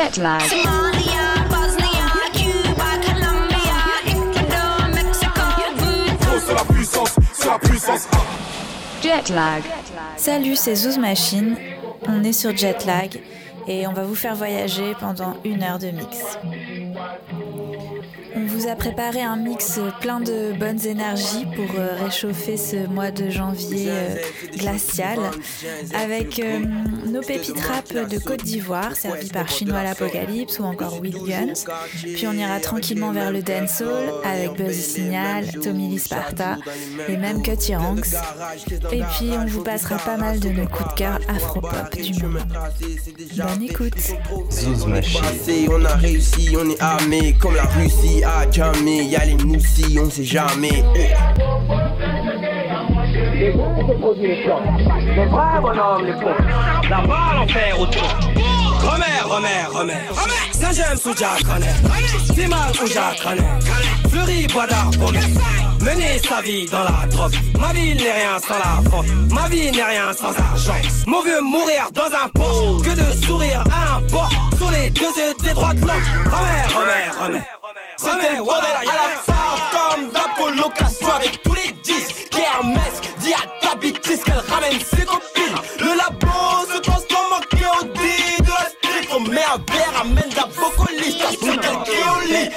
Jet lag. Somalia, Bosnia, Cuba, Colombia, Ecuador, Mexico, Oh, c'est la puissance, c'est la puissance. Jet lag. Salut, c'est Zouz Machine. On est sur Jetlag et on va vous faire voyager pendant une heure de mix. Vous a préparé un mix plein de bonnes énergies pour euh, réchauffer ce mois de janvier euh, glacial avec euh, nos pépites rap de Côte d'Ivoire servies par Chinois l'Apocalypse ou encore Will Guns. Puis on ira tranquillement vers le dancehall avec Buzzy Signal, Tommy Lee Sparta et même Cutty Ranks. Et puis on vous passera pas mal de nos coups de cœur afro-pop du moment. Bonne écoute Zouz Machine. passé, on a réussi, on est armé comme la Russie a jamais. Y'a les moussis, on sait jamais. Eh. La balle en fer autour. Remère, remère, remère. Saint-James ou Jack C'est mal ou Jack Fleury, Boisdard, Beaumet. Mener sa vie dans la drogue. Ma vie n'est rien sans la faute. Ma vie n'est rien sans argent. Mon vieux mourir dans un pot. Que de sourire à un port. Sur les deux yeux des droits de l'homme. Remère, remère, remère. Remère, voilà, à la fin comme la colocation avec tous les 10 qui Hermès dit à ta bitrice qu'elle ramène ses copines. Le labo se transforme en KOD de la street. On met un verre, amène la bocolis T'as su qu'elle au lit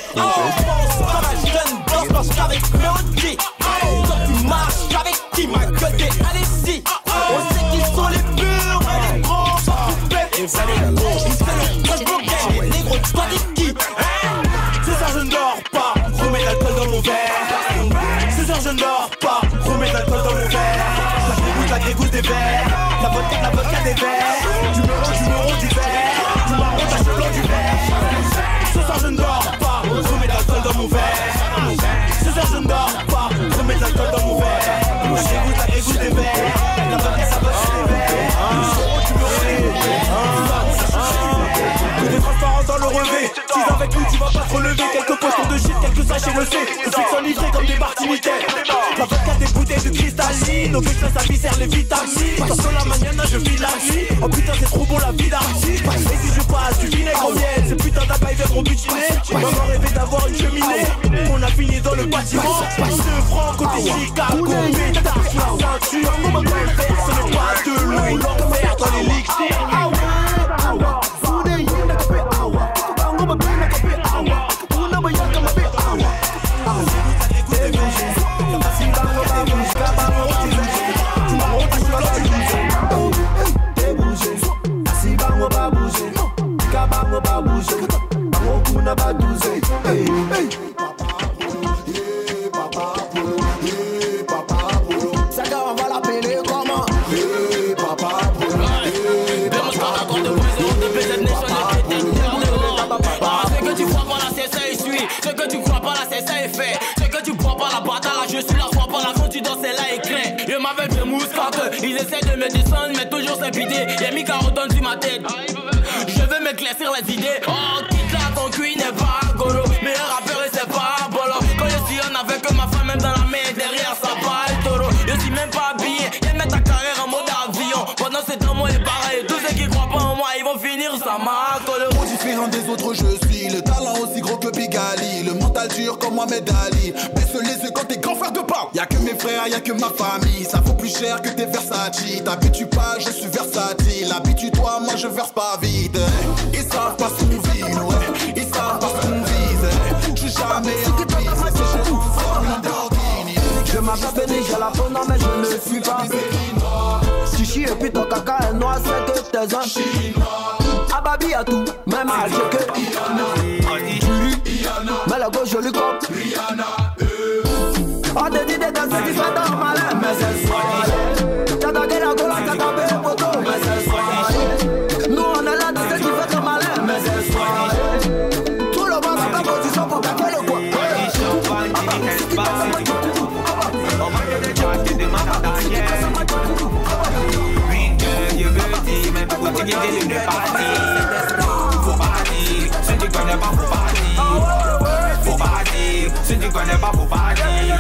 la des vodka, la vodka des verres. Du meuro, du meuro, du verre. Du marron, tache blanc, du verre. Ce soir je ne dors pas. Remets l'alcool dans mon verre. Ce soir je ne dors pas. Remets l'alcool dans mon verre. La grégousse, la grégousse des verres. La vodka, la vodka des verres. Du meuro, du meuro, des verres. Tout est transparent dans le relevé. Si avec nous tu vas pas te relever. Quelques potions de shit, quelques sachets le On fixe en livré comme des martiniquais La vodka cristalline Au vexin ça viscère les vitamines. Dans la mañana je vis la nuit Oh putain c'est trop bon la vie d'artiste. Et si je passe du vinaigre au miel Ces putains d'abeilles viendront butiner Maman rêvait d'avoir une cheminée On a fini dans le bâtiment. Ce franc côté Chicago Pétard sur la ceinture. Mon père ce n'est pas de l'eau L'enfer dans les ils essaient de me descendre, mais toujours pitié. Y'a mis carotte sur ma tête. Je veux m'éclaircir les idées. Oh, quitte ton cul n'est pas ça m'a Trop différent des autres, je suis le talent aussi gros que Bigali. Le mental dur comme Mohamed Ali. Baisse les yeux quand t'es grand frère de pas. Y'a que mes frères, y'a que ma famille. Ça vaut plus cher que tes Versace. T'habitues pas, je suis versatile. Habitue-toi, moi je verse pas vite. Ils savent pas ce qu'on vit, ouais. Ils savent pas ce qu'on vise. Je suis jamais en piste. Nous, c'est Lamborghini. Je m'appelle j'ai la faune, mais je ne suis pas Chichi et puis ton caca est noir, c'est que t'es un chinois Ababi à tout, même à Alger que Mais la gauche jolie comme On te dit des danses qui sont dans malin Mais c'est soirée T'as dagué la gola, t'as tapé le poteau Mais c'est soirée Nous on est là dans ce qui fait le malin Mais c'est soirée Tout le monde en ta position pour taper le coin Si tu connais pas, faut pas dire. Faut pas dire. Si tu connais pas, faut pas dire.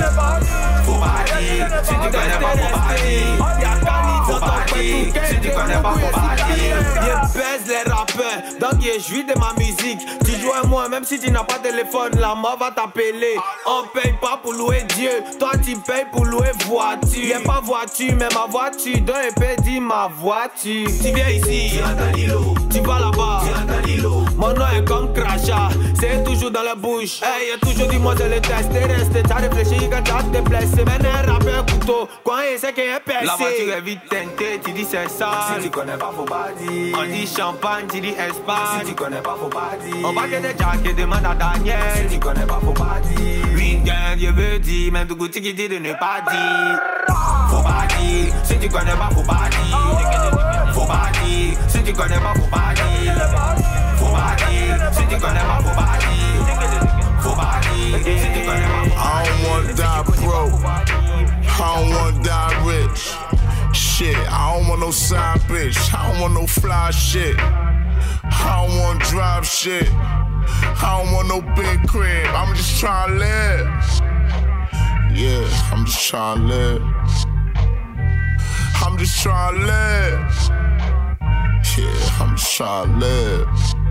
Faut pas dire. Si tu connais pas, faut pas dire. Je baise les donc yeah, je vis de ma musique. Tu joues à moi, même si tu n'as pas de téléphone, la mort va t'appeler. On paye pas pour louer Dieu, toi tu payes pour louer voiture. Y'a pas voiture, mais ma voiture, don épée dit ma voiture. Tu viens ici, tu vas là-bas, mon nom est comme Crachat, c'est toujours dans la bouche. Hey, y'a toujours dit moi je le teste, t'es resté, t'as réfléchi quand t'as te blessé. Mais un rappeur couteau, quoi, il sait qu'il est percé. La voiture est vite teintée, tu dis c'est sale. Si tu connais pas, faut pas dire. On dit champagne, tu dis Espagne. Si tu connais pas, faut pas dire. On va que des jack et demande à Daniel. Si tu connais pas, faut pas dire. Weekend, je veux dire, même tout goût qui dit de ne pas dire. Faut pas dire. Si tu connais pas, faut pas dire. Faut pas dire. Si tu connais pas, faut pas dire. Faut pas dire. Si tu connais pas, faut pas dire. Faut pas dire. Si tu connais pas, faut pas I don't wanna die broke. I don't wanna die rich. Shit, I don't want no side bitch. I don't want no fly shit. I don't want drive shit. I don't want no big crib. I'm just trying to live. Yeah, I'm just trying to live. I'm just trying to live. Yeah, I'm just trying to live.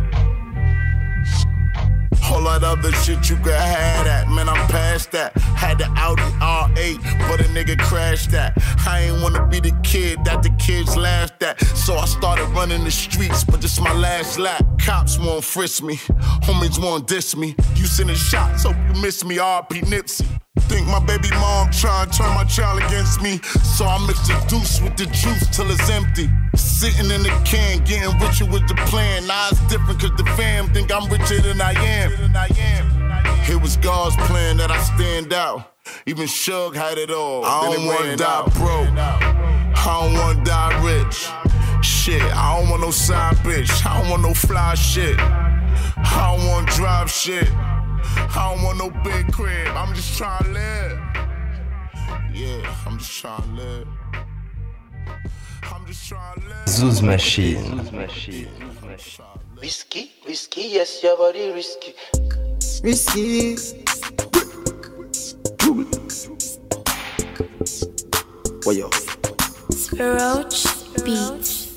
Lot other shit you could have that, man. I'm past that. Had the Audi R8, but a nigga crashed that. I ain't wanna be the kid that the kids laughed at. So I started running the streets, but this my last lap. Cops won't frisk me, homies won't diss me. You sending shots, hope you miss me. RP Nipsey. My baby mom trying to turn my child against me. So I mix the deuce with the juice till it's empty. Sitting in the can, getting richer with the plan. Now it's different cause the fam think I'm richer than I am. It was God's plan that I stand out. Even Shug had it all. I don't wanna die broke. I don't wanna die rich. Shit, I don't want no side bitch. I don't want no fly shit. I don't want drive shit. I don't want no big crib. I'm just trying to live. Yeah, I'm just trying to live. I'm just trying to live. Zouz Machine. Risky, risky, yes, your body risky. Risky. Well, yo. Roach Beats.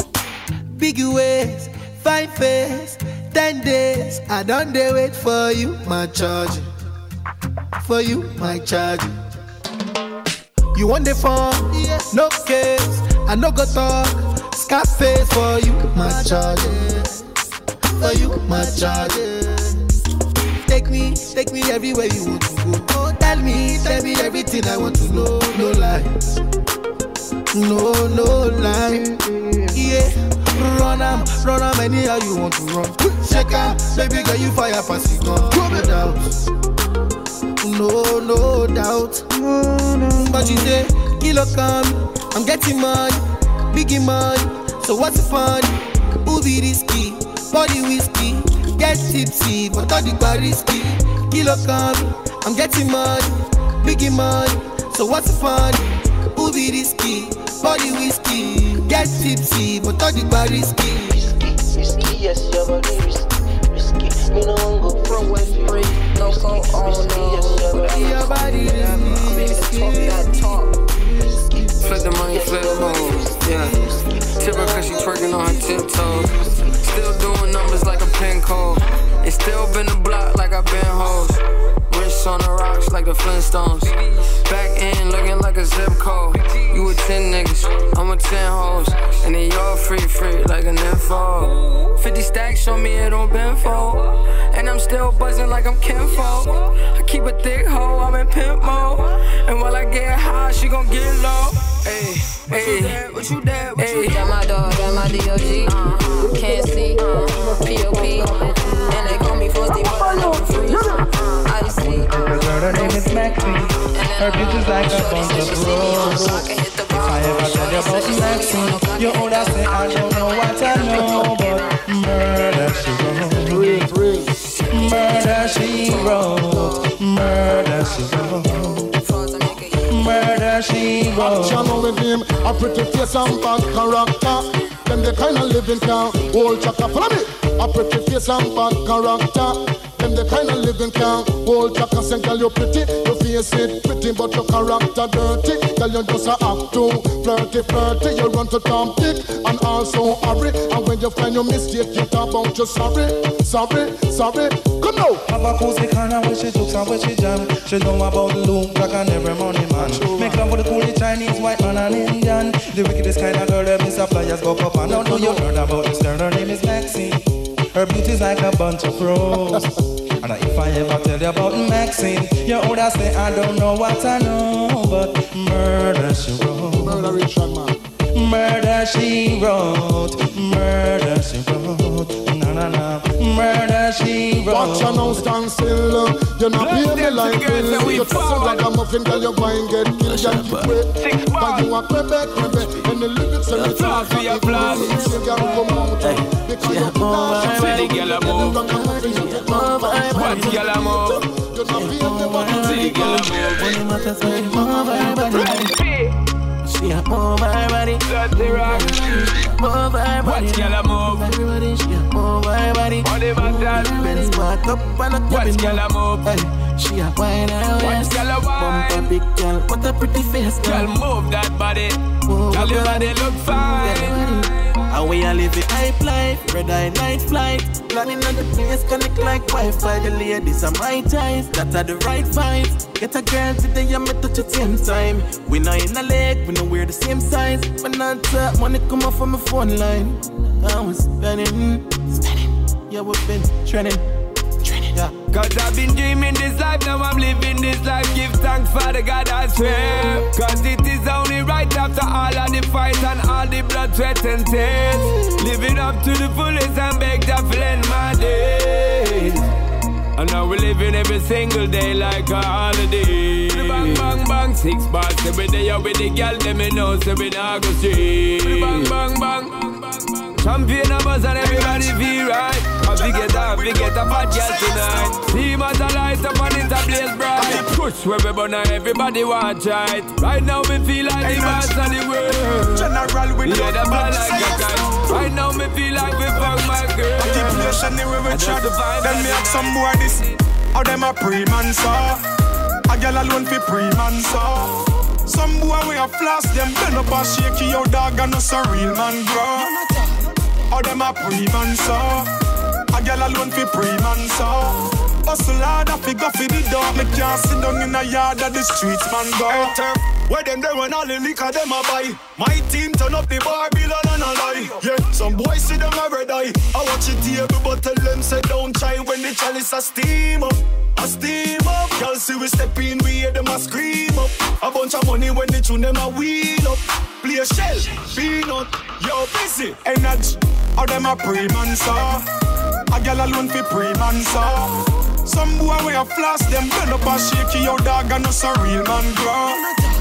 Big ways, fine face, ten days. I don't dey wait for you, my charge. For you, my charge. You want the phone? No case. I no go talk. Scarface for you, my charge. For you, my charge. Take me, take me everywhere you want to go. Oh, tell me, tell me everything I want to know. No lies. No, no lie. Run am, run am anyhow you want to run. Shake am, baby girl you fire pass it gun. No doubt, no, no doubt. But you say, kilo come, um, I'm getting money, biggie money. So what's the fun? Be risky? Body whiskey, get tipsy, but all the risky. Kilo come, um, I'm getting money, biggie money. So what's the fun? Be risky? Body whiskey, get tipsy, but all the bar risky. Risky, yes, your body risky. Risky, me no one go pro when free. No go on, no. Your body risky. Flip the money, flip the moves, yeah. Tip her cause she twerking on her tiptoes. Still doing numbers like a pin code. And still been the block like I've been hoes. Wrist on the rocks like the Flintstones. Back in looking like a zip code. You a 10 niggas, I'm a 10 hoes. And then you're free, free like an info. 50 stacks show me it on Benfo. And I'm still buzzing like I'm kinfolk. I keep a thick hoe, I'm in pimp mode. And while I get high, she gon' get low. Hey, hey, what you there? What you Got my dog, got my DOG. Uh, can't see, uh, POP. And but I. The girl, her name is. Her like a. If I ever you I don't know what I know, but murder she wrote. Murder she wrote. Murder wrote. Murder she wrote. Action with him, a pretty face and bad character. Them the kind of living can hold chaka. Follow me. A pretty face and bad character. Them the kind of living can hold your consent, girl, You're pretty. Your face it pretty, but your character dirty. Girl, you just a act too flirty, flirty. You run to Tom Dick and also hurry. And when you find your mistake, you talk about you sorry, sorry, sorry. Come now. Have a cozy corner where she jokes and where she jam. She know about the loom, black and every money man. Make love with the coolie Chinese, white man and Indian. The wickedest kind of girl, them is a flyers go up and down. Know you heard about this girl, her name is Maxine. Her beauty's like a bunch of roses. And if I ever tell you about Maxine, you would say I don't know what I know, but murder she wrote. Murder Richard man. Murder she wrote. Murder she wrote. Na na. Murder she wrote. Watch your now stand still. Uh, you're not paying me like bill. You toss a like a muffin, girl, you're going get killed. Girl, keep wait. But you are Quebec, Quebec. And the lyrics and the talk. for your flaws. You can't come out. Uh, because you're not See the girl a move. Watch the girl a move. See the girl a move. A move her body. Dirty rock. Move her body. Watch girl a move. A move her body. Body matter. Benz back up and a Watch girl a move. Hey, she a wine Watch waist. girl a wine. Bumper big girl, what a pretty face, Girl, move that body. Girl, your body look fine. And we a live hype life, red eye night flight. Planning on the place, connect like Wi-Fi. The ladies are my type, that are the right vibes. Get a girl today, I'm at touch at same time. We not in a leg, we know we're the same size. When I talk, money come off from my phone line. I was spending, spending. Yeah, we've been trending. Yeah. Cause I've been dreaming this life, now I'm living this life. Give thanks for the God I swear. Cause it is only right after all of the fight and all the blood, sweat, and tears. Living up to the fullest and beg to end my days. And now we're living every single day like a holiday. Bang, bang, bang, six bars every day. Out with the girl, them me know, so we not go straight. Bang, bang, bang. Champion of us and everybody feel right. I forget that, forget a bad girl tonight. See as a light up and it's a blaze bright. Push where we burn and everybody watch right. Right now we feel like the boss of the world. General with Yeah, the ball like a kite. Right now me feel like we found my girl. Articulation anywhere we I just chat. vibe Then me have some boy this. How them a pre-man saw. A girl alone fi pre-man saw. Some boy we a floss them bend up and shake your dog and us a real man grow. How them a pre-man saw. A girl alone fi pre-man saw. Hustle hard a figure fi the dog. Me can't sit down in a yard of the streets man go. Where them there when all the liquor them a buy? My team turn up the bar bill and a lie. Yeah, some boys see them a red eye I watch it table but tell them say don't try. When the chalice a steam up a steam up. Y'all see we step in we hear them a scream up. A bunch of money when they tune them a wheel up. Play a shell, peanut, yo busy. Energy, All them a pre-man A girl alone fi pre-man Some boy we a floss them bend up and shake your dog and us a real man grow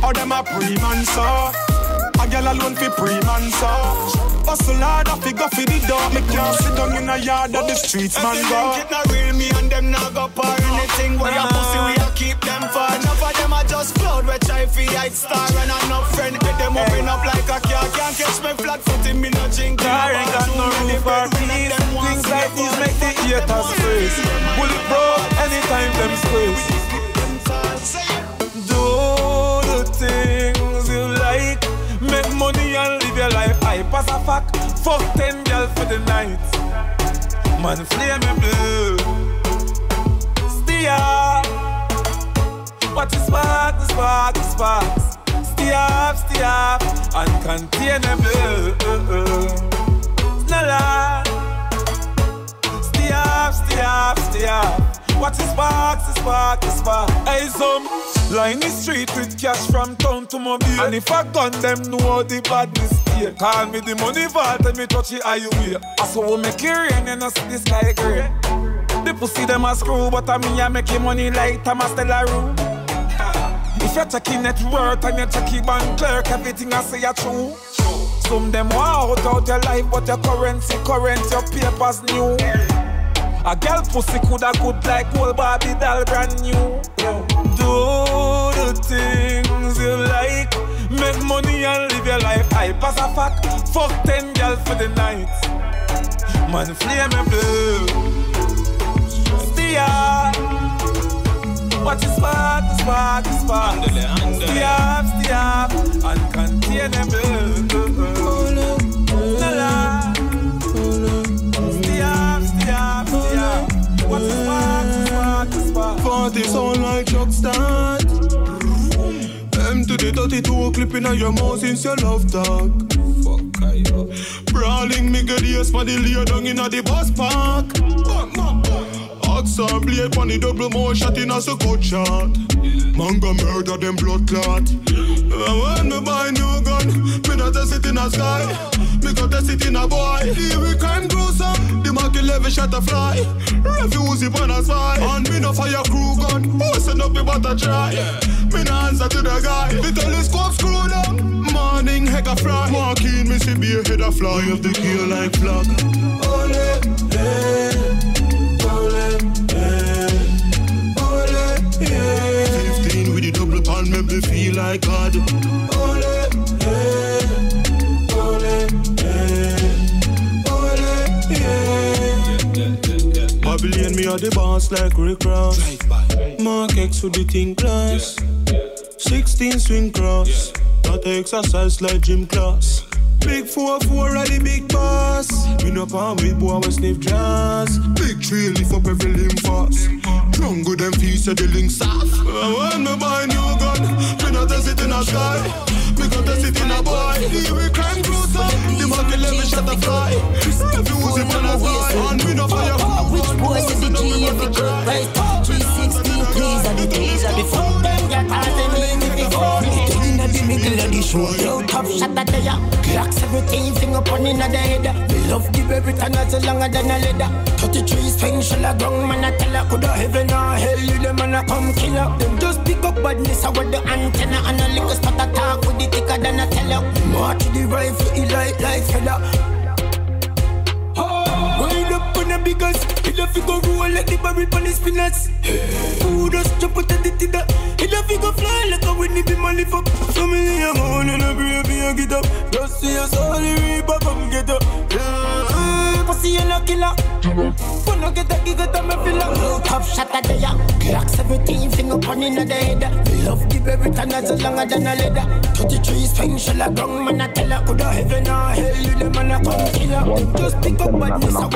how them a pre-man saw A girl alone fi pre-man saw Hustle hard a fi go fi the door. Me can't sit down in a yard of the streets man go it not real me and them not go par Anything. Where a pussy we a keep them far Enough of them a just cloud we try fi hide star. And enough friend get them open up like a car. Can't catch me flat foot me no drink Car ain't got no roof or keys Things like these make the haters freeze Bullet bro, anytime them squeeze things you like. Make money and live your life hype as a fact Fuck ten girl for the night. Man flame me blue. Steer Watch the spark, the spark, the sparks Stay up, stay up Uncontainable Snella Stay up, stay up Watch the sparks, the spark, the spark. Hey some Line the street with cash from town to mobile. And if I gun them know the badness here. Call me the money vault and me touch it highway I saw we make it rain and I see the sky gray. The pussy them a screw but I me I make it money like stellar room If you're checking net worth and you're checking bank clerk Everything I say are true. Some them want out out your life but your currency current your papers new a girl pussy coulda good like old Barbie doll brand new. Do the things you like, make money and live your life hype as a fuck. Fuck ten girl for the night, man flame me blue. Stia. What is spark, the spark, the spark. Stay up, stay up, uncontainable. La la. Stay up. Spark. Party sound like truck start. M to the 32 clipping on your mouth since your love talk. Fuck I Brawling me get ears for the lay down in the bus park. Axe and blade on the double more shot in a so shot. Man go murder them blood clot. And when me buy new gun, me not test it in a sky. Me got test it in a boy. We crime gruesome. The market level shot a fly. Refuse it on a spy. And me no fire crew gun. Who send up me but a try? Me no answer to the guy. The telescope screw down. Morning heck a fly. Marking me see be a head a fly of the gear like flag. Ole, eh, like God. Ole, eh, ole, eh, ole, yeah. Babylon me a the boss like Rick Ross. Mark X with the thing class. 16 swing cross. That exercise like gym class. Big 4-4 are the big boss. Me no palm with boy we sniff jazz. Big tree lift up every limb fast. Drunk with them feet so the links off. And when me buy new gun, me not test it in a sky. Me got test it in a boy. Here we crime gruesome. The market let me shut the fly. Refuse it when I fly. And me no fire. Which boy is the G every good right? 360 please and the days are before them get past them in the before. Inna the middle of the show, yo top shot the ya. Clocks everything finger pon inna the head. Me love the baby tan as longer than a leather. 33 swing shell a ground man a tell her coulda heaven or hell you them man a come kill her. Them just pick up badness a with the antenna and a lick spot a talk with the thicker than a teller. March the rifle, he light like fella. Biggest He love you go roll like the barrel on the spinners Who just jump out of the tidda He love you go fly like a Whitney be my lift up So me I'm on and a baby and get up. Just see all the reaper come get up. Yeah, pussy and a killer Wanna get a gig at me feel like Top shot at the ya Clocks everything finger pon inna the head love the baby tan as longer than a leather 33 swing shell a ground man a tell her Coulda heaven or hell you them man a come kill her Just pick up a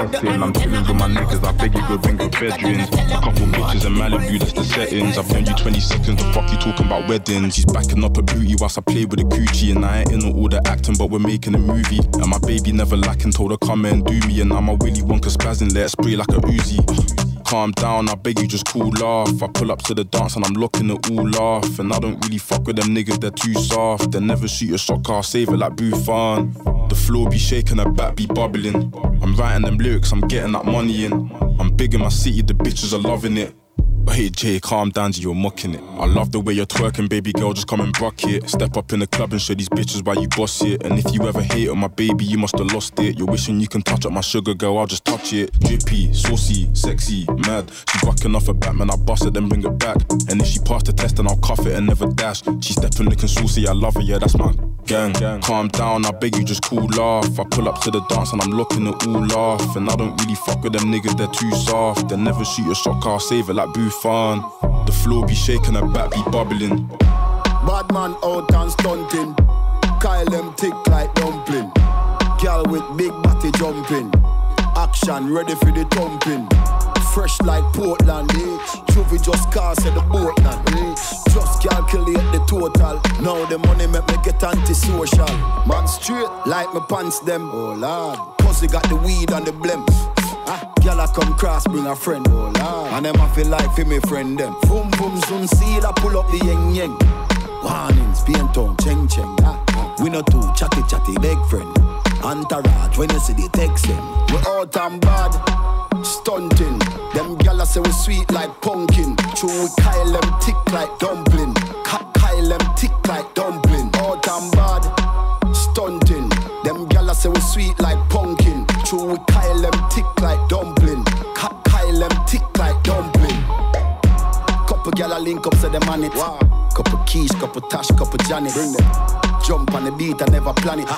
with the I'm chillin' with my niggas, I beg you go bring good bedrooms. A couple bitches in Malibu, that's the settings. I've known you 20 seconds, the fuck you talking about weddings. He's backing up a booty whilst I play with a coochie. And I ain't in all the acting, but we're making a movie. And my baby never lacking, told her come and do me. And now my Willy Wonka spazzing, let it spray like a Uzi. Uh, calm down, I beg you just cool off. I pull up to the dance and I'm locking it all off. And I don't really fuck with them niggas, they're too soft. They never shoot a shot, car save it like Buffon. The floor be shaking, the back be bubbling. I'm writing them lyrics, I'm getting that money in. I'm big in my city, the bitches are loving it. Hey Jay, calm down, you're mocking it. I love the way you're twerking, baby girl, just come and rock it. Step up in the club and show these bitches why you boss it. And if you ever hate on my baby, you must have lost it. You're wishing you can touch up my sugar girl, I'll just touch it. Drippy, saucy, sexy, mad. She bucking off a Batman, I bust it, then bring it back. And if she passed the test, then I'll cuff it and never dash. She stepping looking saucy, I love her, yeah, that's my gang. Calm down, I beg you, just cool off. I pull up to the dance and I'm locking it all off. And I don't really fuck with them niggas, they're too soft. They never shoot a shot, car save it like Buffon. The floor be shaking, her back be bubbling. Bad man out and stunting. Kyle them tick like dumpling. Girl with big body jumping. Action ready for the thumping. Fresh like Portland, eh? Juvie just cast at the boatland, eh? Just calculate the total. Now the money make me get antisocial. Man straight like my pants them. Oh lord, pussy got the weed and the blimp. Girl I come cross, bring a friend. And them I feel like for me friend them. Boom boom zoom seal, I pull up the yeng yeng. Warnings, paint town, cheng cheng. Ah. We no two chatty chatty, big friend. Entourage, when you see the text them. We out and bad, stunting. Them gyal say we sweet like pumpkin. True, we Kyle them tick like dumpling. Ka- Kyle them tick like dumpling. Out and bad, stunting. Them gyal say we sweet like pumpkin. Link up, say them on it. Couple keys, couple tash, couple Janet. Bring them. Jump on the beat, I never plan it.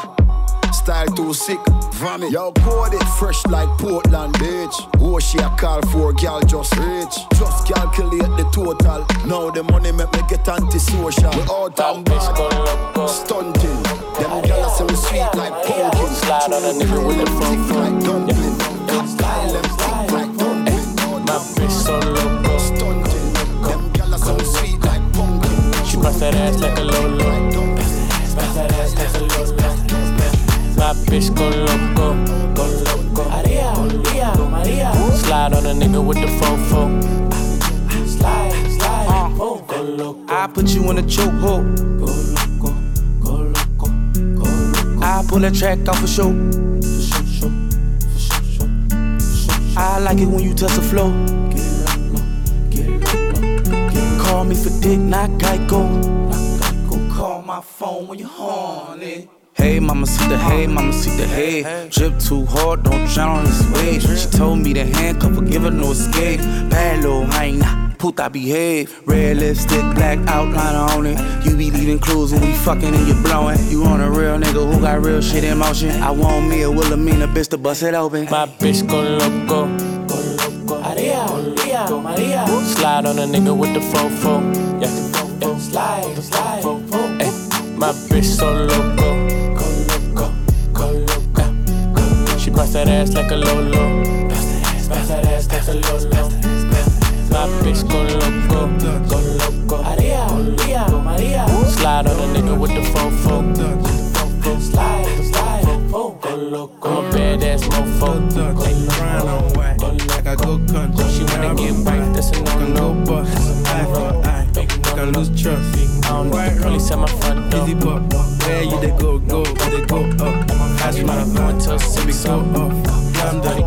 style too sick. Vomit. Yo, code it fresh like Portland, bitch. Who she a call for, girl just rich. Just calculate the total. Now the money make me get antisocial. We out and bad, stunting. Them girls say we sweet like pumpkin. Slide on a nigga with the front like dumpling. Style them thick like dumpling. My bitch so loco. Bust that ass like a lolo. Bust that ass like a lolo. My bitch go loco, go loco. Maria, Maria, Maria. Slide on a nigga with the fofo. Slide, slide, uh. oh, go loco. I put you in a chokehold. Go loco, go loco, go loco. I pull that track off for show. I like it when you touch the flow. Me for dick, not Geico. Call my phone when you're horny. Hey, mama, see the hey, mama, see the hey. Drip too hard, don't drown on this wave. She told me to handcuff her, give her no escape. Bad little hyena, puta behave. Red lipstick, black outline on it. You be leaving clues when we fucking and you blowing. You on a real nigga who got real shit in motion. I want me a Wilhelmina bitch to bust it open. My bitch go loco, go loco. Maria, Maria, Maria. Slide on a nigga with the fofo. Yeah, yeah. slide, slide, fofo. Ay, my bitch so loco. She bust that ass like a lolo. Bust that ass like a lolo. My bitch go loco, go loco. Maria, Maria, Maria. Slide on a nigga with the fofo. Slide, slide. Go loco. I'm a badass mofo. Go loco, like I go country. She wanna get white, that's a no no bust. Eye for eye, make I lose trust. I don't need the police at my front door. Easy pop, where you they go, go, where they go up. That's when I'm going till six go off. I'm done,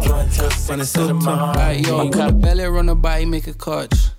when it's so tough. Like, yo, you got a belly on her body, make a clutch.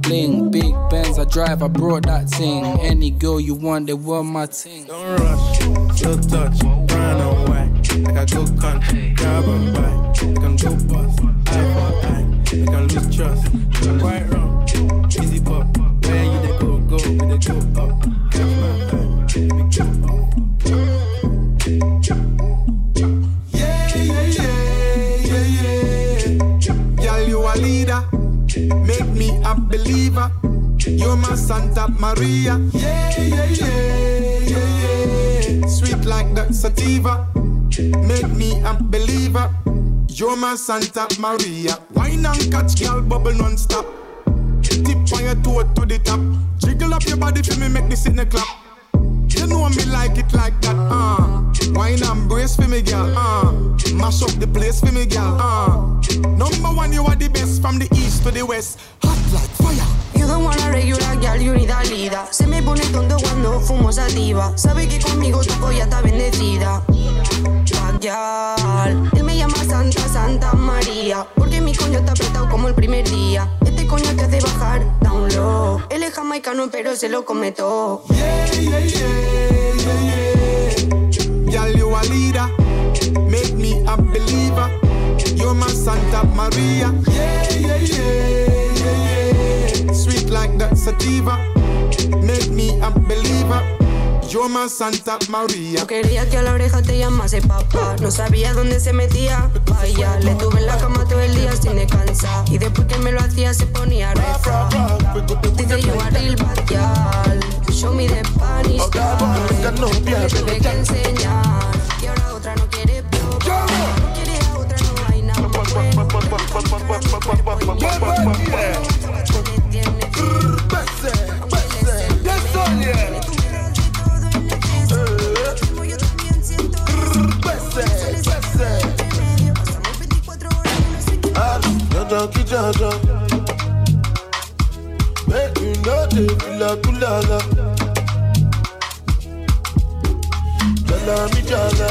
bling. Big Benz I drive, I brought that thing. Any girl you want, they want my thing. Don't rush, slow touch, run away. Like I go country, grab a bite. Like I'm go bust, eye for eye. I lose trust, quite wrong. Easy pop, where you they go, go, they go up. A believer. You're my Santa Maria. Yeah, yeah, yeah, yeah, yeah. Sweet like the sativa. Make me a believer. You're my Santa Maria. Wine and catch, girl, bubble non-stop. Tip on your toe to the top. Jiggle up your body for me, make this in the clap. You know me like it like that, uh. Wine and brace for me, girl, uh. Mash up the place for me, girl, uh. Number one, you are the best from the east to the west. Hot like fire. You don't wanna regular girl, you need a leader. Se me pone tonto cuando fumo sativa. Sabe que conmigo tu polla está bendecida. Backyard. Él me llama Santa, Santa María. Porque mi coño está apretado como el primer día. Coño te hace bajar down low. Él es jamaicano, pero se lo come. Yeah, yeah, yeah, yeah, yeah. Girl, you a leader. Make me a believer. You're my Santa Maria. Yeah, yeah, yeah, yeah, yeah. Sweet like the sativa. You're my Santa Maria. No quería que a la oreja te llamase papá. No sabía dónde se metía. Vaya, le tuve en la cama todo el día sin descansar. Y después que me lo hacía se ponía a rezar. Dice you a real girl. Show me the Spanish girl. No le tuve que enseñar. Y ahora otra no quiere probar. No quiere a otra, no hay nada Junkie Jaja. Make you the kula kulala. Jala mi jala.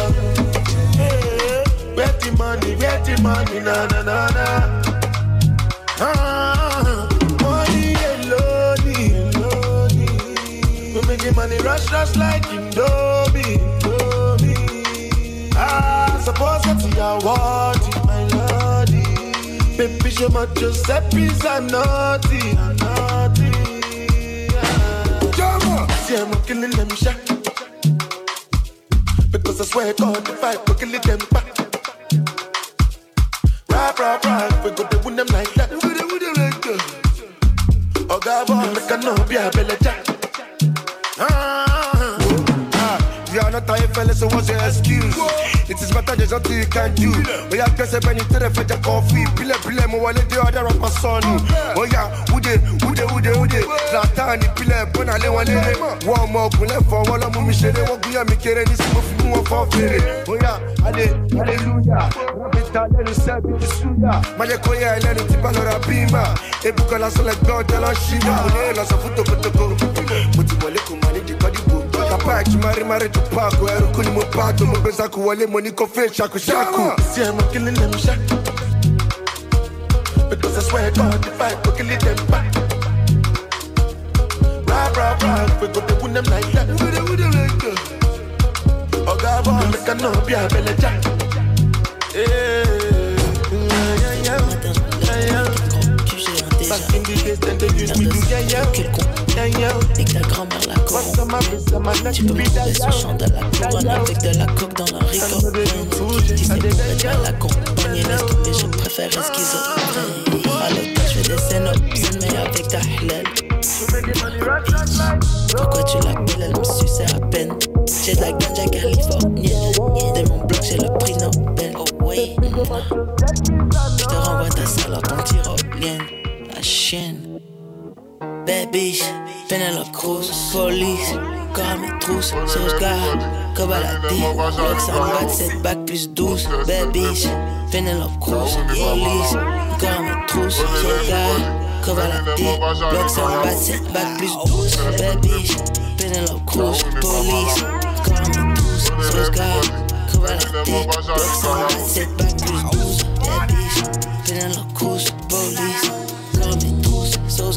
where the money, where the money, na na na na. Ah, money alone. We making money rush, rush like Indomie. Ah, suppose your word, my lordy. Baby, show my Giuseppe's a naughty, a naughty. Ah. See, I'm killing them shot. Because I swear God, if I go kill them back. Rap, rap, rap, we go to win them like that. We go win them like that. Oh, God, boy, make a no be a belly jack. Fellas, so what's your excuse? It is better there's nothing you can do. Oh, yeah, guess I'm penny to the fetch a coffee. Pile, pile, mo wale the other of my son. Oh, yeah, ude, ude, ude, ude. Zlatan, pile, bona le wale. One more, kule for wala mu mi shere. Wo guya mi kere ni simo fi mu for fere. Oh, yeah, ale, hallelujah. Rabita lẹ́nu sẹ́bi ti súyà. Májẹ̀ kó yẹ ẹlẹ́nu tí bá lọ́ra bímà. Ebúkọ lásán lẹ gbọ́ ọ̀tẹ́ lọ ṣíyà. Mo ní lọ sọ fún tokotoko. Mo ti wọlé kò máa ní di kọ́dígbò. Kapa ẹ̀kí máa rí máa rí ju kú ni mo bá tó mo gbé sáku wọlé. Mo ní kó fẹ́ ṣàkóṣàkó. Sí ẹ̀ mọ kí ni lẹ́nu. Because I swear God, if I go kill it, them back. Rap, rap, rap, we go to win them like that. We go to win them like that. Oh, God, boy, make a no be a belly jack. Yeah, yeah, yeah, yeah, yeah. Back in the days, then they used me to yeah, yeah. Yeah, yeah. Et que ta grand-mère la corrompt. Tu peux trouver ce chant de la couronne avec de la coke dans leur rico. Tu sais pourquoi la compagnie laisse tomber, je préfère schizophrène. À l'hôtel, je fais des scènes mais avec ta halal. Pourquoi tu l'appelles, elle me suce à peine. J'ai de la ganja californienne. De mon bloc, j'ai le prix Nobel. Oh oui. Je te renvoie ta salope en tyrolienne. La chienne. Bad bitch, Penelope Cruz, police, corps à mes trousses, sauce gars, Kobaladi, Block 127, bac plus 12, Bad bitch, Penelope Cruz, police, corps à mes trousses, sauce gars, Kobaladi, Block 127, bac plus 12, Bad bitch, Penelope Cruz, police, corps à mes trousses, sauce gars, Kobaladi, Block 127, bac plus 12, Bad bitch, Penelope Cruz, police, corps à mes trousses, sauce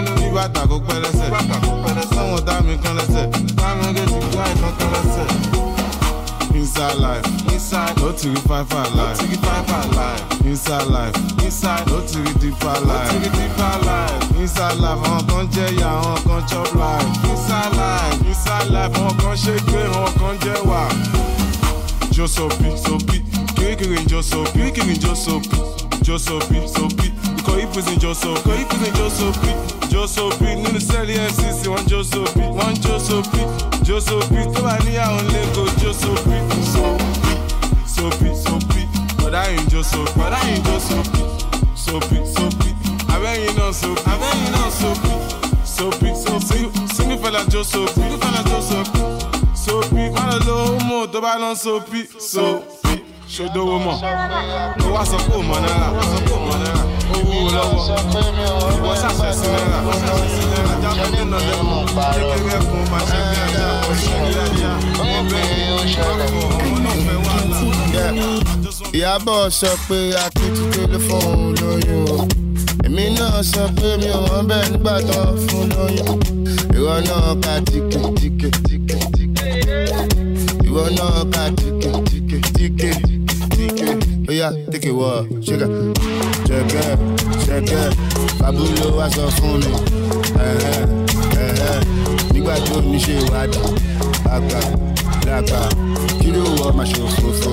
bàtà kó pẹ́ lẹ́sẹ̀. Dá mi kan lẹ́sẹ̀. Táwọn méjèèjì gbá ìkan kan lẹ́sẹ̀. Inside life, inside, no to be five five life, no to five life. Inside life, inside, no to be deeper life, no be deeper life. Inside life, àwọn kan jẹ ìyà, àwọn kan chop life. Inside life, inside life, àwọn kan ṣe gbé, àwọn kan jẹ wà. Jó sopi, sopi, kirikiri ń jó sopi, kirikiri ń jó sopi, Koyi prison just so, koyi prison just so big, just so big. Nínú sẹ́ẹ̀lì FCC wọ́n jó so big, wọ́n jó so big, jó so big. Tó bá ní àwọn lẹ́kọ̀ọ́ jó so big, so big, so big, so big. Bọ̀dá yìí jó so big, bọ̀dá yìí jó so big, so big, so big. Abẹ́yìn náà so big, abẹ́yìn náà so big, so big, so big. Sínúfẹ̀lá jó so big, sínúfẹ̀lá jó so big, so big. Má lọ lo homo tó bá lọ so big, so big. ṣòdo wo mọ̀ ló wá sọ pé òmò náírà owó lọ́wọ́ ìwọ ṣàfẹ́ sí náírà jábọ̀ nínú lẹ́kùn kékeré kun máa ṣe bí ẹja ọ̀ṣẹ́ bí ẹja wọ́n bẹ̀rẹ̀ ọkọ̀ ọmọ náà fẹ́ wà láàlú. Ìyábọ̀ sọ pé lóyún o. Èmi náà sọ pé mi ò bẹ́ẹ̀ nígbà tó ń fún lóyún. Ìwọ náà tìkè tìkè tìkè tìkè ìwọ náà tìkè tìkè tìkè. Oya tìkè wọ ṣẹkẹ ṣẹkẹ ṣẹkẹ babulo wá sọ fún mi nígbà tó ní ṣe ìwádìí àgbà dàgbà kí ló wọ ṣe òfófó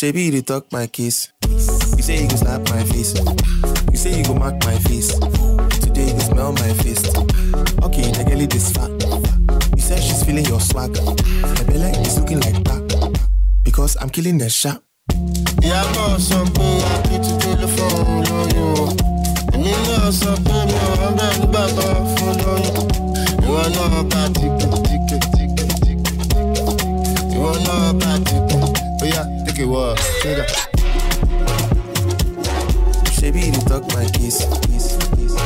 Yeah. Shabby, you talk my case. You say you go slap my face. You say you go mark my face. Today you go smell my face. Okay, the girl is fat. You said she's feeling your swag. My belly is looking like that. Because I'm killing the shot. ìyàbọ̀ sọ pé akitì tẹlifóònù lóyún o èmi náà sọ pé mi ò rán bẹ́ẹ̀ nígbà tó fún lóyún ìwọ náà ká tìkì tìkì wọ ṣẹlẹ. Shabby, you talk my case. case, case.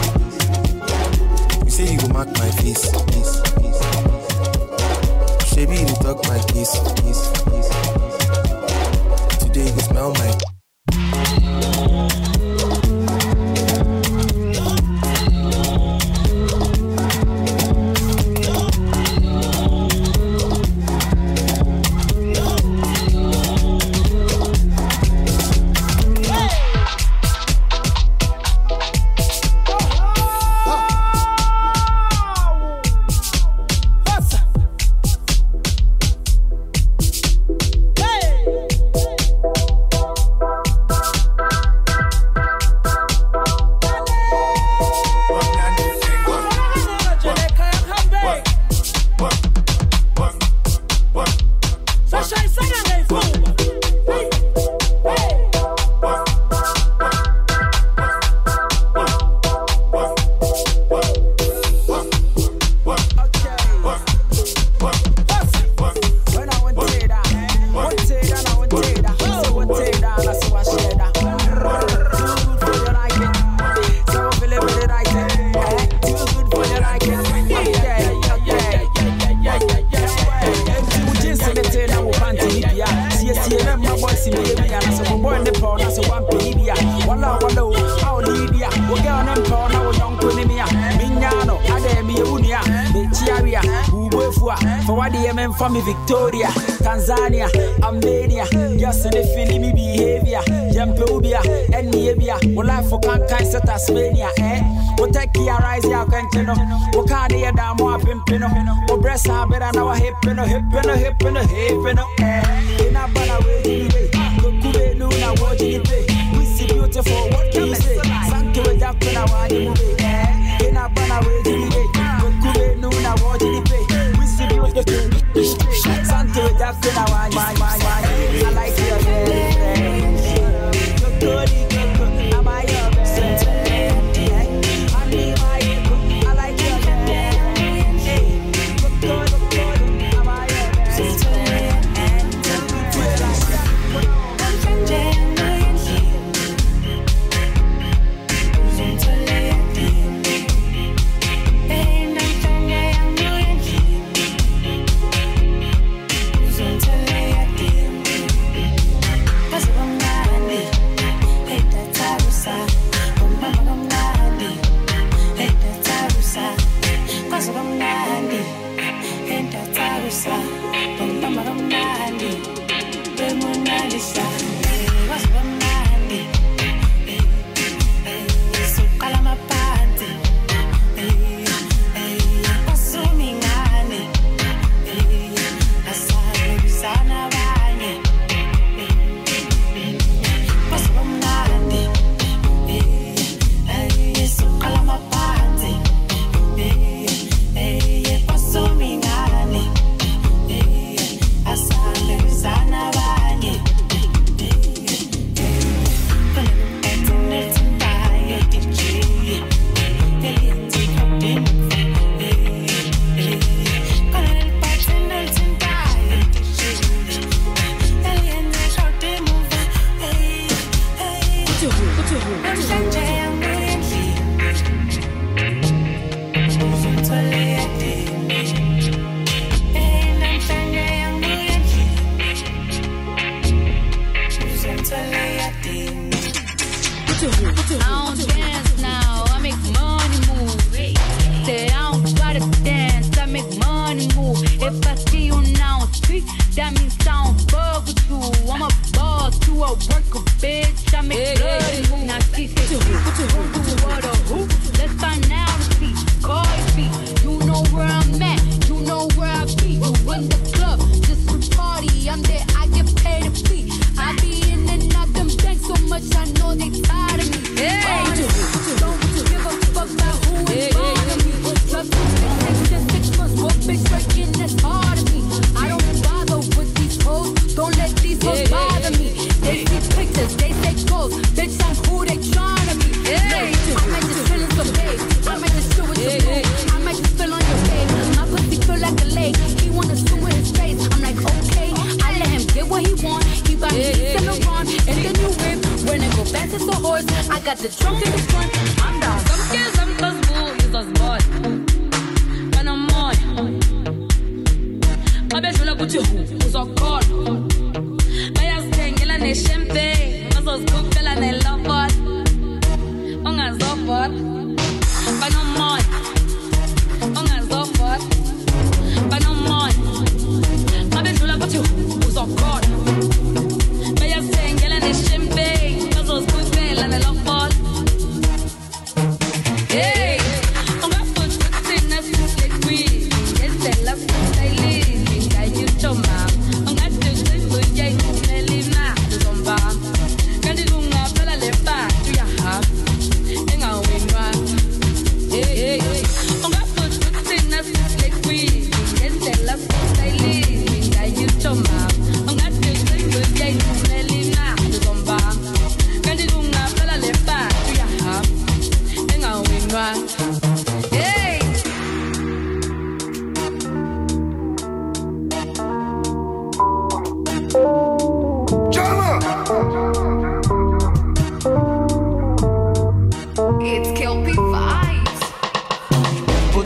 You say you go mark my face. face, face. Shabby, you talk my case. case, case. Today you smell my. For me Victoria, Tanzania, Armenia, yes, and you me behavior, Jampobia, and Nabia, well, life for Kankai, Tasmania, eh? What take your ya can tell what can't hear down more pimpino, or breast our hip and a hip and a hip and a hip and a eh? I want you,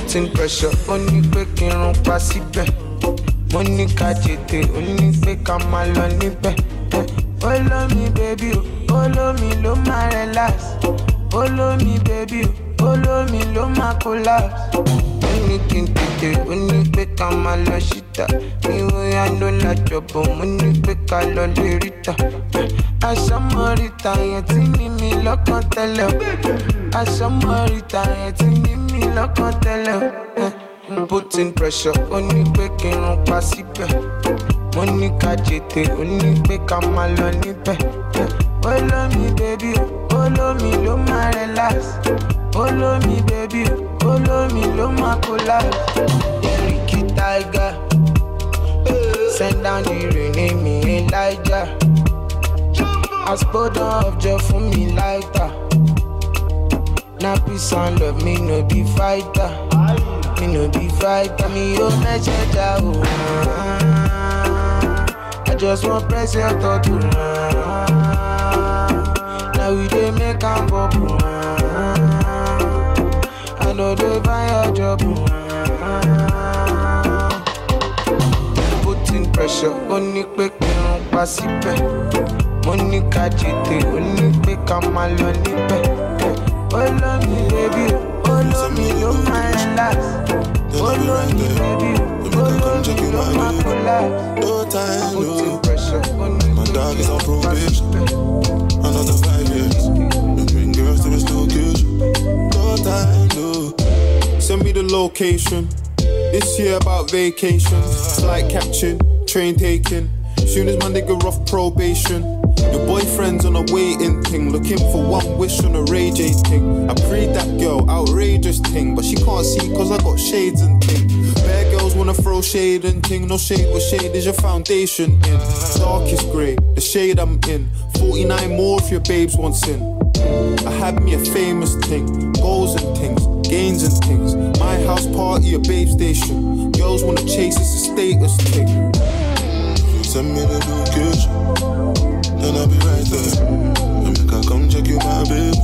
putting pressure ó ní pé kí n rún pa síbẹ̀. Mo ní ká jètè ó ní pé ká máa lọ níbẹ̀. Olómi bèbí o olómi ló máa relax. Olómi bèbí o olómi ló máa collapse. Ó ní kí n tètè ó ní pé ká máa lọ síta. Ìwé àlọ́ làjọbọ̀ mo ní pé ká lọ lè ríta aṣọ́mọ́ríta yẹn tí ní mi lọ́kàn tẹ́lẹ̀ o. Eh, putting pressure ó ní pé kí n rún pa síbẹ̀ mo ní ká jètè ó ní pé ká máa lọ níbẹ̀ olómi bèbí olómi ló máa relax olómi bèbí olómi ló máa collapse. Ricky Tiger send down the rain name me Elijah. Aspodon of joy for me lighter. Na peace and love, me no be fighter. Me no be fighter, me yo messenger. Oh. I just want press your thought to Now we dey make am bubble. I know they buy your job. Putting pressure, ó ní pé kí n pa síbẹ̀. mo ní ká jètè ó ní pé ká máa. Olómi bèbí o olómi ló máa relax olómi bèbí o olómi ló máa collapse. No time, no. pressure, My dog is on probation. Another five years. We bring girls to his location. No time, no. Send me the location. This year about vacation. Flight catching, train taking. Soon as my nigga off probation. Your boyfriend's on a waiting thing, looking for one wish on a Ray J thing. I prayed that girl, outrageous thing, but she can't see cause I got shades and thing. Bad girls wanna throw shade and thing, no shade, what shade is your foundation in? Darkest grey, the shade I'm in. 49 more if your babes want sin. I had me a famous thing, goals and things, gains and things. My house party, a babe station. Girls wanna chase, it's a status thing. Send me the location, then I'll be right there. And make I come check you, my babe.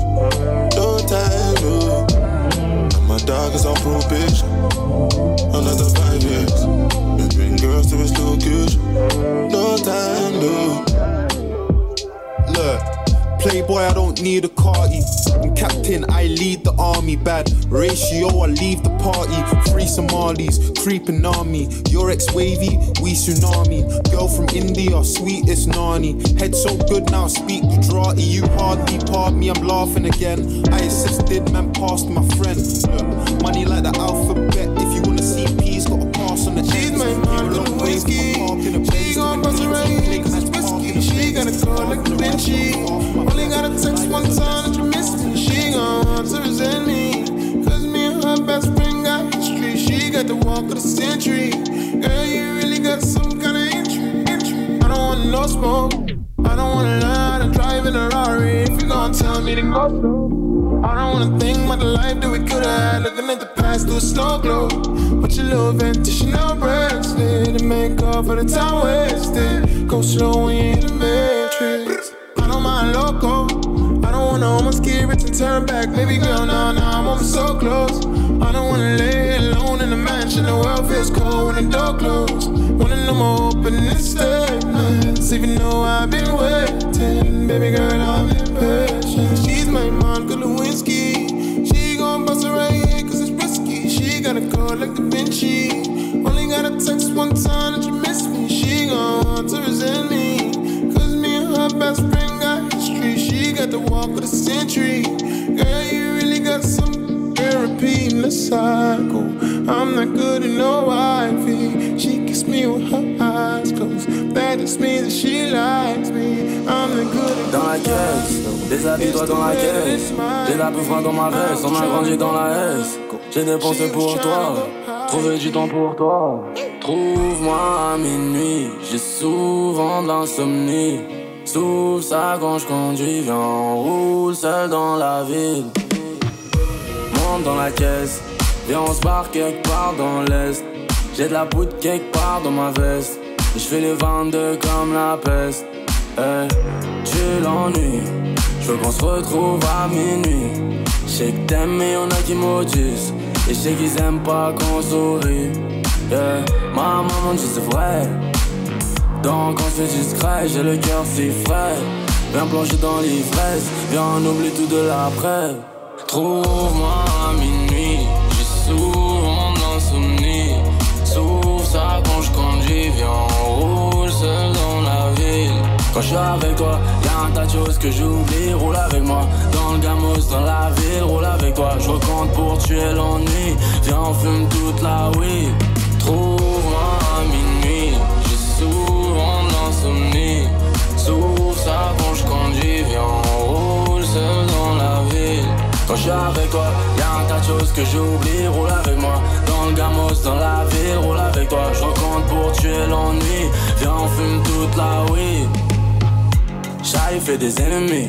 No time, no. And my dog is on probation. Another five years. We bring girls to his location. No time, no. Look, Playboy, I don't need a carty. I'm captain, I lead the army. Bad ratio, I leave the party. Free Somalis, creeping on me. Your ex wavy, we tsunami. Girl from India, sweetest nani. Head so good now, speak Gujarati. You hardly part me, I'm laughing again. I assisted, man, passed my friend. Look, money like the alphabet. If you wanna see peas, gotta pass on the She's my mom, century. Girl, you really got some kind of entry. I don't want no smoke. I don't wanna learn to drive in a Rari. If you gon' tell me to go slow. I don't wanna think about the life that we could've had. Looking at the past through a snow globe. Put your little vintage Chanel bracelet and make God for the time wasted. Go slow in the matrix. I don't mind loco. I don't wanna almost get rich and turn back. Baby girl, nah, nah, I'm almost so close. I don't wanna lay alone in the mansion. The world feels cold when the door closed. Wanna know more opening statements. Even though I've been waiting. Baby girl, I'm impatient. She's my Monica Lewinsky. She gon' bust it right here cause it's risky. She got a call like Da Vinci. Only got a text one time that you miss me. She gon' want to resent me. Cause me and her best friend got history. She got the walk of the century. In the cycle. I'm not good at no wifey. She kiss me with her eyes closed. That just means that she likes me. I'm not good at Dans la caisse, déshabille-toi dans la caisse. J'ai la peu froid dans ma veste, on a grandi dans la S. J'ai dépensé pour toi, trouvé du temps pour toi. Trouve-moi à minuit, j'ai souvent de l'insomnie. Sauf ça quand je conduis, viens, on roule seul dans la ville. Dans la caisse, viens, on se barre quelque part dans l'est. J'ai de la poudre quelque part dans ma veste. Et je fais les 22 comme la peste. Eh, tu l'ennui, je veux qu'on se retrouve à minuit. Je sais que t'aimes, mais y'en a qui maudissent. Et je sais qu'ils aiment pas qu'on sourit. Yeah. Ma maman dit c'est vrai. Donc on se discret, j'ai le cœur si frais. Viens plonger dans l'ivresse, viens on oublie tout de l'après. Trouve-moi minuit, j'ai souvent de l'insomnie. Sauf ça quand je conduis, viens on roule seul dans la ville. Quand je suis avec toi, y'a un tas de choses que j'oublie. Roule avec moi dans le gamos, dans la ville. Roule avec toi, je recompte pour tuer l'ennui. Viens, on fume toute la weed. Trouve-moi minuit, j'ai souvent de l'insomnie. Sauf ça quand je conduis, viens, Quand je suis avec toi, y'a un tas de choses que j'oublie. Roule avec moi dans le gamos, dans la ville. Roule avec toi, je recompte pour tuer l'ennui. Viens, on fume toute la weed. J'arrive, fait des ennemis.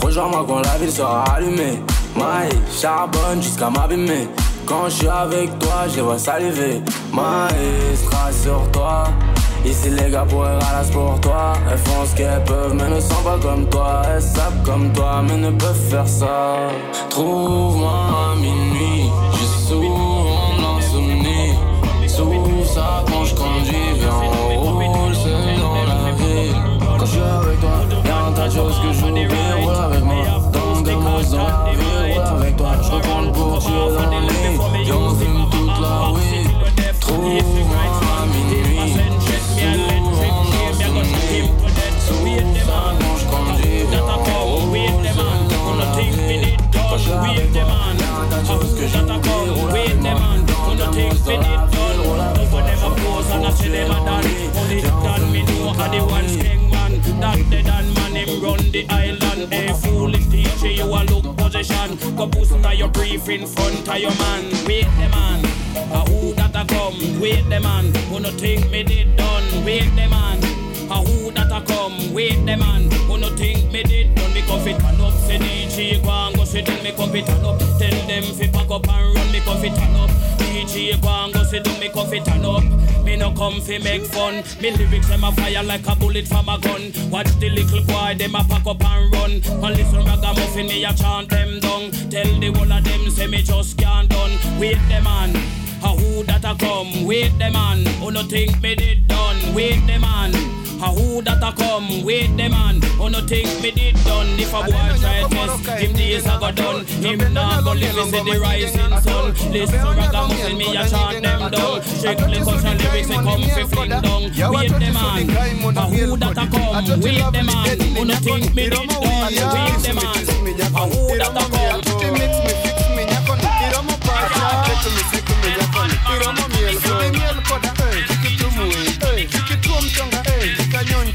Rejoins-moi quand la ville sera allumée. Maï, charbonne jusqu'à m'abîmer. Quand je suis avec toi, je les vois saliver. Maestra sur toi. Ici les gars pourraient ralasse pour toi. Elles font ce qu'elles peuvent mais ne sont pas comme toi. Elles savent comme toi mais ne peuvent faire ça. Trouve-moi à minuit Go boost now your brief in front of your man. Wait the man, a who that a come? Wait the man, who no think me did done? Wait the man. A who that a come, wait the man. Who no think me did done? Me cuff it. Turn up Say DJ go and go sit down me cuff it. Turn up Tell them fi pack up and run me cuff it. Turn up DJ go and go sit down me cuff it. Turn up Me no come fi make fun. Me lyrics them a fire like a bullet from a gun. Watch the little boy them a pack up and run. And listen ragamuffin me a chant them down Tell the whole of them say me just can't done. Wait the man. A who that a come, wait the man. Who no think me did done, wait the man a who that a come, wait the man? Who no think me did done. If a boy try test, him days a go done. Him nah go live see the rising sun. Listen ragamuffin, me a chant them down. Strictly culture lyrics, they come fi fling down. Oh, wait the man, a who that a come, wait the man? Who no think me did done, wait the man. A who that a come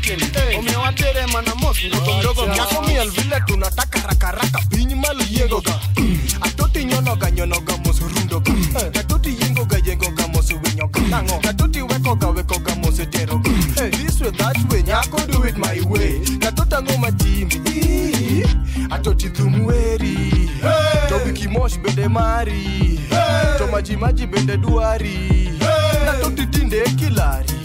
chicken omiyo atere mana mos wuotho ndogo nyako miel vile tunataka rakaraka piny malo yiengoga atoti nyonoga nyonoga mos rundoga gatoti yiengoga yiengoga mos winyoga nang'o gatoti wekoga wekoga mos eteroga this way that way nyako do it my way. Gatota ang'o matimi atoti thum weri to bikimosh bende mari. To majimaji bende dwari natoti tinde kilari.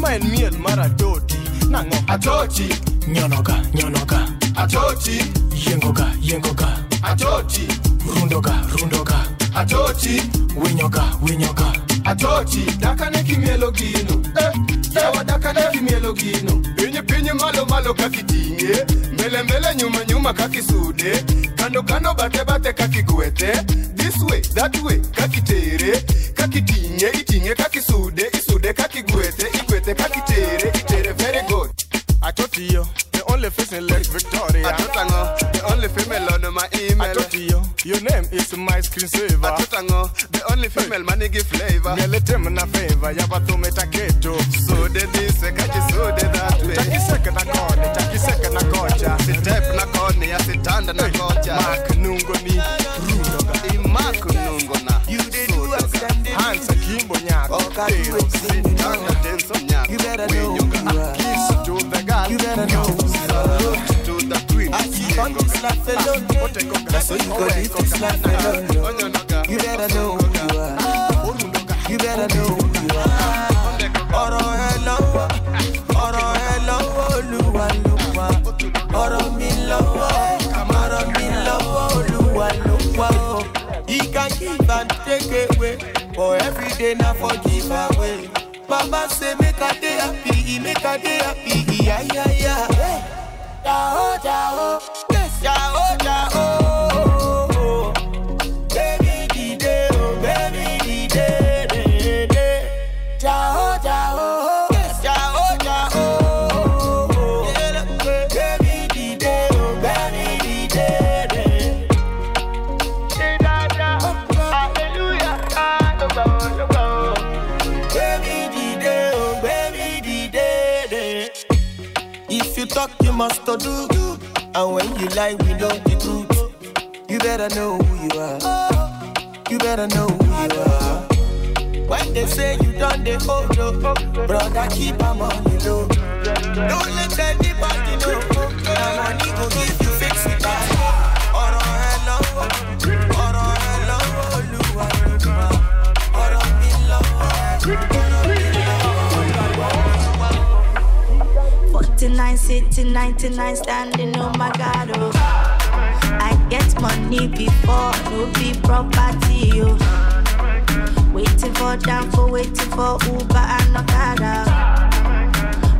Kilari Ismail Miel Maradoti Nango Atoti Nyonoga Nyonoga Atoti Yengoga Yengoga Atoti Rundoga Rundoga Atoti Winyoga Winyoga Atoti Dakane kimielo gino. Eh Yawa dakane kimielo gino. Pinye pinye malo malo kakitinge Mele mele nyuma nyuma kakisude Kando kando bate bate kakigwete This way, that way, kakitere Kakitinge, itinge, kakisude Isude, kakigwete, igwete, kakitere Itere, very good. Atotiyo, the only face in Lake Victoria. Atotango, the only female on my email. Atotiyo, your name is my screensaver. Atotango, the only female manigi flavor. Nyeletem na favor, yabatume taketo Sude this, kakisude that way. Takiseke na kone, takiseke na kocha Sitep na kone, asitanda na kocha Mark nungo ni rundoga Imark nungo na. You did do us Hansa kimbo nyako Tero, oh, sitanga denso nyako You better know. Are Kiss to the girl You better know. who you are to the twin I see on this life alone That's so you go live this life alone You better know who you are You better know who you are ọ̀rọ̀ ẹ lọ́wọ́ ọ̀rọ̀ ẹ lọ́wọ́ olúwa ló wà ọ̀rọ̀ mi lọ́wọ́ ọ̀rọ̀ oh. mi lọ́wọ́ olúwa oh, ló wà o. Oh. He can give and take away but every day na for give away. Baba say make I dey happy, make I dey happy, iya iya iya. Jao jao, jao lie, we know the truth. You better know who you are. You better know who you are. When they say you done the hold up, brother, keep on the low. Don't let anybody 49 sitting, 99 standing, oh my god, oh. I get money before, no be property, oh. Waiting for down for waiting for Uber and Okada.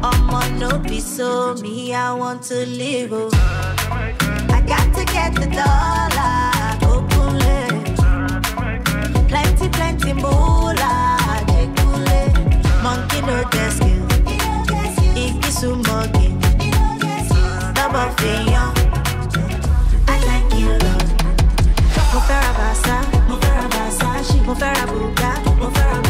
I'ma no be so me, I want to live, oh. I got to get the dollar, open Plenty, plenty moolah. Monkey no get Mo fẹ́ ra Versa, mo fẹ́ ra Versace, mo fẹ́ ra Bugatti,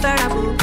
Versace,